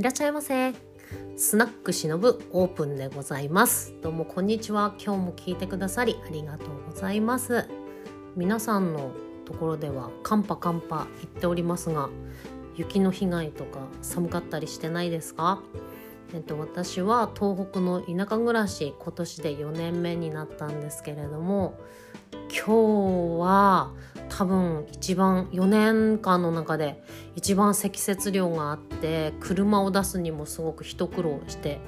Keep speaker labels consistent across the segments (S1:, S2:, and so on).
S1: いらっしゃいませ。スナックしのぶオープンでございます。どうもこんにちは。今日も聞いてくださりありがとうございます。皆さんのところではカンパカンパ言っておりますが雪の被害とか寒かったりしてないですか？えっと、私は東北の田舎暮らし今年で4年目になったんですけれども今日は多分一番4年間の中で一番積雪量があって車を出すにもすごく一苦労して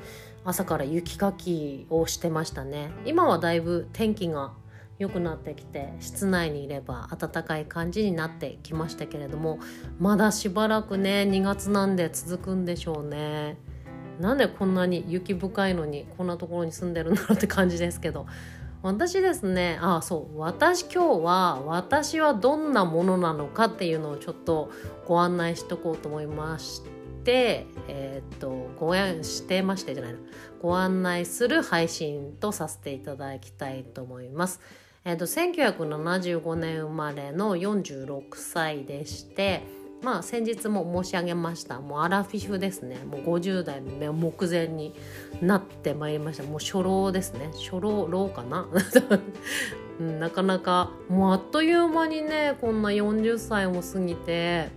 S1: 朝から雪かきをしてましたね。今はだいぶ天気が良くなってきて室内にいれば暖かい感じになってきましたけれどもまだしばらくね2月なんで続くんでしょうね。なんでこんなに雪深いのにこんなところに住んでるんだろうって感じですけど私ですねああそう私今日は私はどんなものなのかっていうのをちょっとご案内しとこうと思いましてえー、っとご案してましてじゃないのご案内する配信とさせていただきたいと思います。えー、っと1975年生まれの46歳でしてまあ先日も申し上げました。もうアラフィフですね。もう50代の目前になってまいりました。もう初老ですね。初老老かな？なかなかもうあっという間にねこんな40歳も過ぎて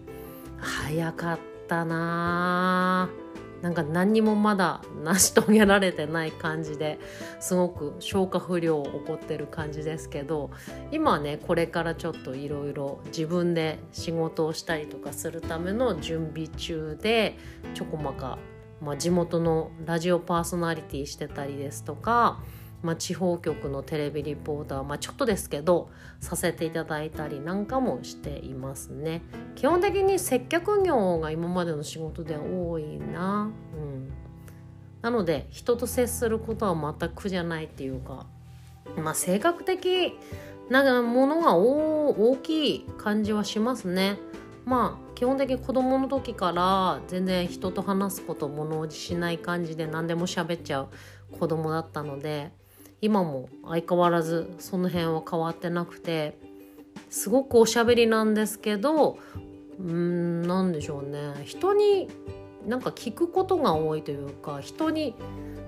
S1: 早かったなあ。なんか何にもまだ成し遂げられてない感じですごく消化不良を起こってる感じですけど今ねこれからちょっといろいろ自分で仕事をしたりとかするための準備中でちょこまか、まあ、地元のラジオパーソナリティしてたりですとかまあ、地方局のテレビリポーター、まあ、ちょっとですけどさせていただいたりなんかもしていますね。基本的に接客業が今までの仕事では多いな。うん。なので人と接することは全く苦じゃないっていうかまあ性格的なものが大きい感じはしますね。まあ基本的に子供の時から全然人と話すこと物おじしない感じで何でも喋っちゃう子供だったので今も相変わらずその辺は変わってなくてすごくおしゃべりなんですけどうん何でしょうね。人になんか聞くことが多いというか人に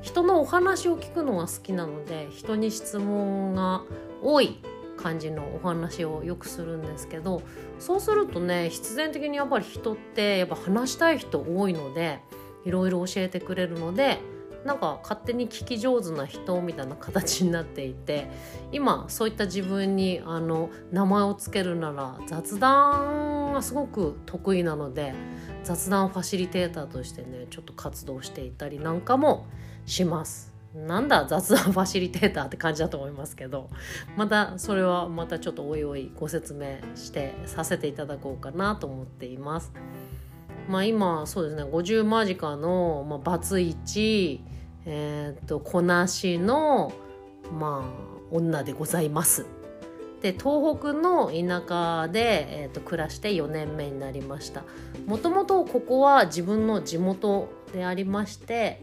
S1: 人のお話を聞くのが好きなので人に質問が多い感じのお話をよくするんですけどそうするとね必然的にやっぱり人ってやっぱ話したい人多いのでいろいろ教えてくれるのでなんか勝手に聞き上手な人みたいな形になっていて今そういった自分にあの名前を付けるなら雑談がすごく得意なので雑談ファシリテーターとしてねちょっと活動していたりなんかもします。なんだ雑談ファシリテーターって感じだと思いますけどまたそれはまたちょっとおいおいご説明してさせていただこうかなと思っています。まあ今そうですね50間近の、まあ、バツイチえー、っとこなしのまあ女でございます。で東北の田舎で、えーと、暮らして4年目になりました。もともとここは自分の地元でありまして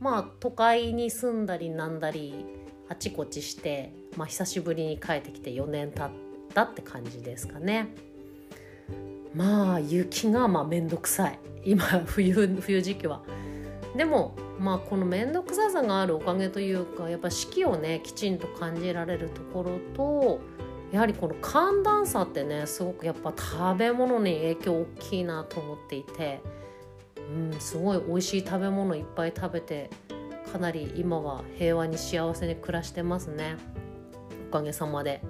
S1: まあ都会に住んだりなんだりあちこちして、まあ、久しぶりに帰ってきて4年経ったって感じですかね。まあ雪がまあめんどくさい。今冬冬時期はでもまあこの面倒くささがあるおかげというかやっぱ四季をねきちんと感じられるところとやはりこの寒暖差ってねすごくやっぱ食べ物に影響大きいなと思っていて、うん、すごい美味しい食べ物いっぱい食べてかなり今は平和に幸せに暮らしてますねおかげさまで。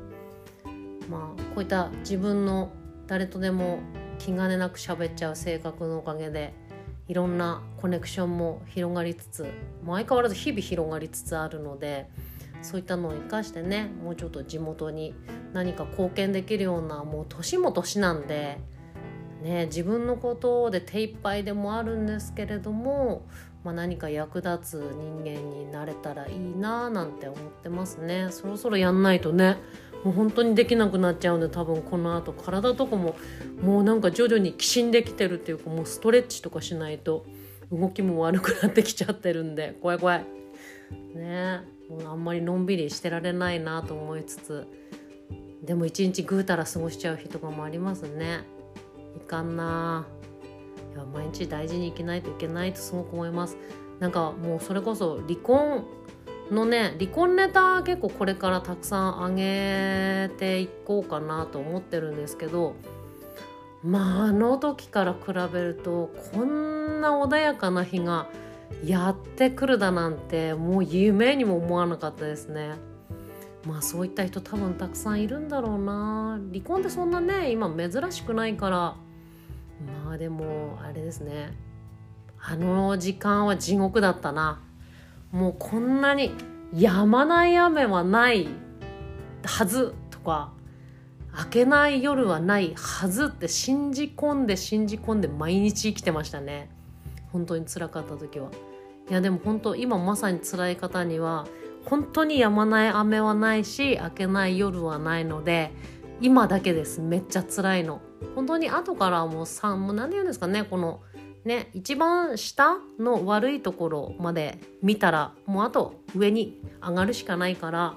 S1: まあこういった自分の誰とでも気兼ねなく喋っちゃう性格のおかげでいろんなコネクションも広がりつつもう相変わらず日々広がりつつあるのでそういったのを生かしてねもうちょっと地元に何か貢献できるようなもう年も年なんで、ね、自分のことで手一杯でもあるんですけれども、まあ、何か役立つ人間になれたらいいななんて思ってますね。そろそろやんないとねもう本当にできなくなっちゃうんで多分このあと体とかももうなんか徐々にきしんできてるっていうかもうストレッチとかしないと動きも悪くなってきちゃってるんで怖い怖い。ね。もうあんまりのんびりしてられないなと思いつつでも一日ぐうたら過ごしちゃう日とかもありますね。いかんな。いや毎日大事に生きないといけないとすごく思います。なんかもうそれこそ離婚のね離婚ネタ結構これからたくさんあげていこうかなと思ってるんですけどまああの時から比べるとこんな穏やかな日がやってくるだなんてもう夢にも思わなかったですね。まあそういった人多分たくさんいるんだろうな。離婚ってそんなね今珍しくないから。まあでもあれですね。あの時間は地獄だったな。もうこんなに止まない雨はないはずとか明けない夜はないはずって信じ込んで信じ込んで毎日生きてましたね。本当につらかった時は。いやでも本当今まさに辛い方には本当に止まない雨はないし明けない夜はないので今だけです。めっちゃ辛いの。本当に後からもう3もう何て言うんですかねこのね一番下の悪いところまで見たらもうあと上に上がるしかないから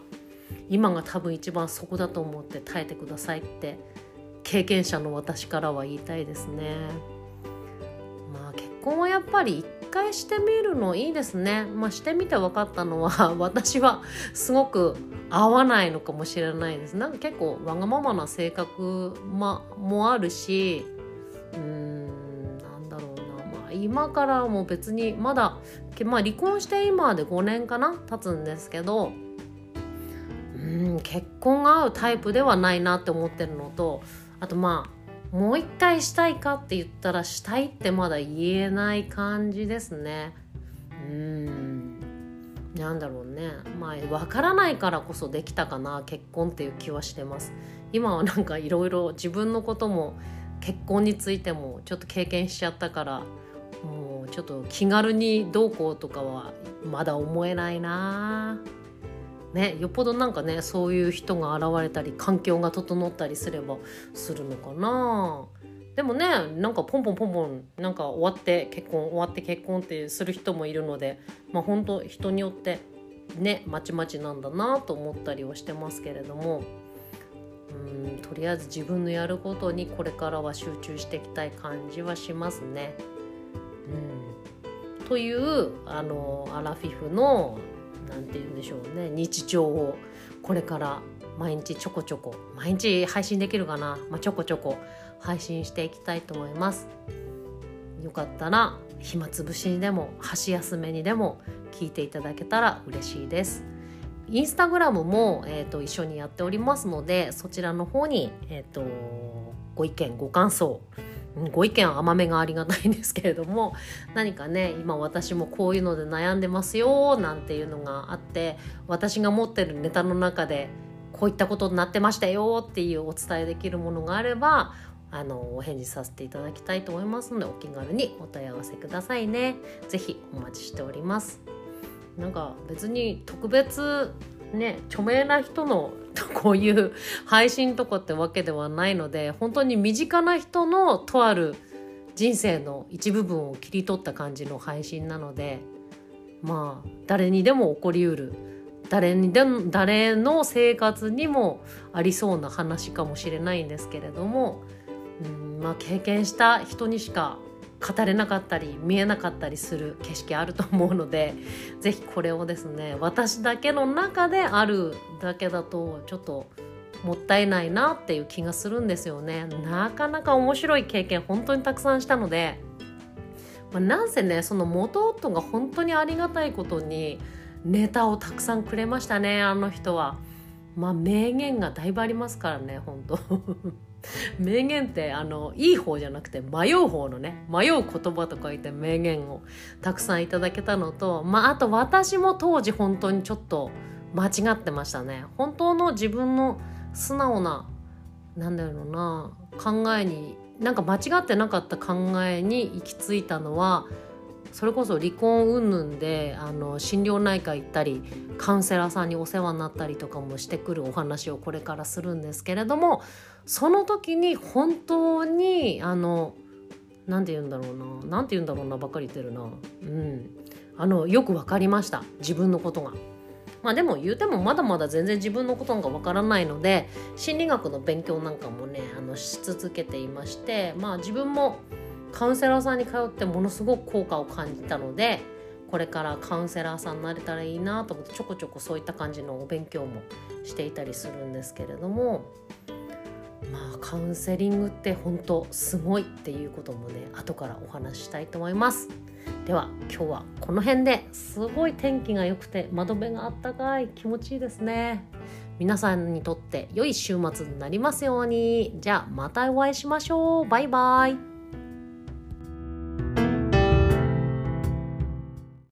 S1: 今が多分一番そこだと思って耐えてくださいって経験者の私からは言いたいですね。まあ結婚はやっぱり回してみるのいいですね。まあ、してみて分かったのは 私はすごく合わないのかもしれないです。なんか結構わがままな性格、ま、もあるしうーん、今からも別にまだ、まあ、離婚して今で5年かな経つんですけどうん結婚が合うタイプではないなって思ってるのとあとまあもう一回したいかって言ったらしたいってまだ言えない感じですね。うん。なんだろうね。まあ分からないからこそできたかな結婚っていう気はしてます。今はなんかいろいろ自分のことも結婚についてもちょっと経験しちゃったからもうちょっと気軽にどうこうとかはまだ思えないな。ね、よっぽどなんかねそういう人が現れたり環境が整ったりすればするのかな。でもねなんかポンポンポンポンなんか終わって結婚終わって結婚ってする人もいるのでまあ本当人によってねまちまちなんだなと思ったりはしてますけれども。うんとりあえず自分のやることにこれからは集中していきたい感じはしますね。うん、というあのアラフィフの何て言うんでしょうね日常をこれから毎日ちょこちょこ毎日配信できるかな、まあ、ちょこちょこ配信していきたいと思います。よかったら暇つぶしにでも箸休めにでも聞いていただけたら嬉しいです。インスタグラムも、えーと、一緒にやっておりますのでそちらの方に、えーとご意見ご感想ご意見甘めがありがたいんですけれども 何かね今私もこういうので悩んでますよなんていうのがあって私が持ってるネタの中でこういったことになってましたよっていうお伝えできるものがあればあのお返事させていただきたいと思いますのでお気軽にお問い合わせくださいね。是非お待ちしております。なんか別に特別ね著名な人の こういう配信とかってわけではないので本当に身近な人のとある人生の一部分を切り取った感じの配信なのでまあ誰にでも起こりうる。誰にでも誰の生活にもありそうな話かもしれないんですけれどもうんまあ経験した人にしか語れなかったり見えなかったりする景色あると思うので 是非これをですね私だけの中であるだけだとちょっともったいないなっていう気がするんですよね。なかなか面白い経験本当にたくさんしたので、まあ、なんせねその元夫が本当にありがたいことにネタをたくさんくれましたねあの人は。まあ名言がだいぶありますからね本当 名言ってあのいい方じゃなくて迷う方のね迷う言葉と書いて名言をたくさんいただけたのとまああと私も当時本当にちょっと間違ってましたね。本当の自分の素直ななんだろうな考えになんか間違ってなかった考えに行き着いたのはそれこそ離婚云々であの心療内科行ったりカウンセラーさんにお世話になったりとかもしてくるお話をこれからするんですけれどもその時に本当にあの何て言うんだろうな何て言うんだろうなばっかり言ってるな。うん。あのよく分かりました。自分のことが。まあでも言うてもまだまだ全然自分のことがわからないので心理学の勉強なんかもねあのし続けていましてまあ自分もカウンセラーさんに通ってものすごく効果を感じたのでこれからカウンセラーさんになれたらいいなと思ってちょこちょこそういった感じのお勉強もしていたりするんですけれどもまあカウンセリングって本当すごいっていうこともね後からお話ししたいと思います。では今日はこの辺ですごい天気が良くて窓辺があったかい気持ちいいですね。皆さんにとって良い週末になりますように。じゃあまたお会いしましょう。バイバイ。